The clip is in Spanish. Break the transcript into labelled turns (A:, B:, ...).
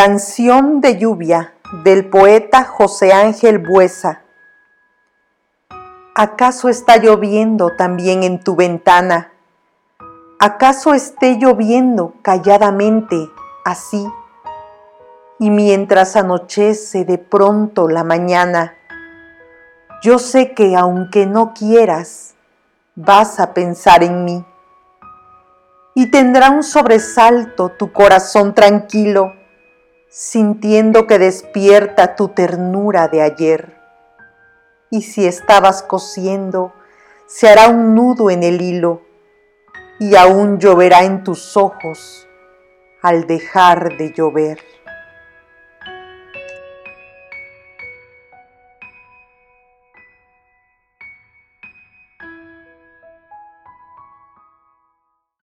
A: Canción de lluvia del poeta José Ángel Buesa. ¿Acaso está lloviendo también en tu ventana? ¿Acaso esté lloviendo calladamente así? Y mientras anochece de pronto la mañana, yo sé que aunque no quieras, vas a pensar en mí. Y tendrá un sobresalto tu corazón tranquilo sintiendo que despierta tu ternura de ayer. Y si estabas cosiendo, se hará un nudo en el hilo y aún lloverá en tus ojos al dejar de llover.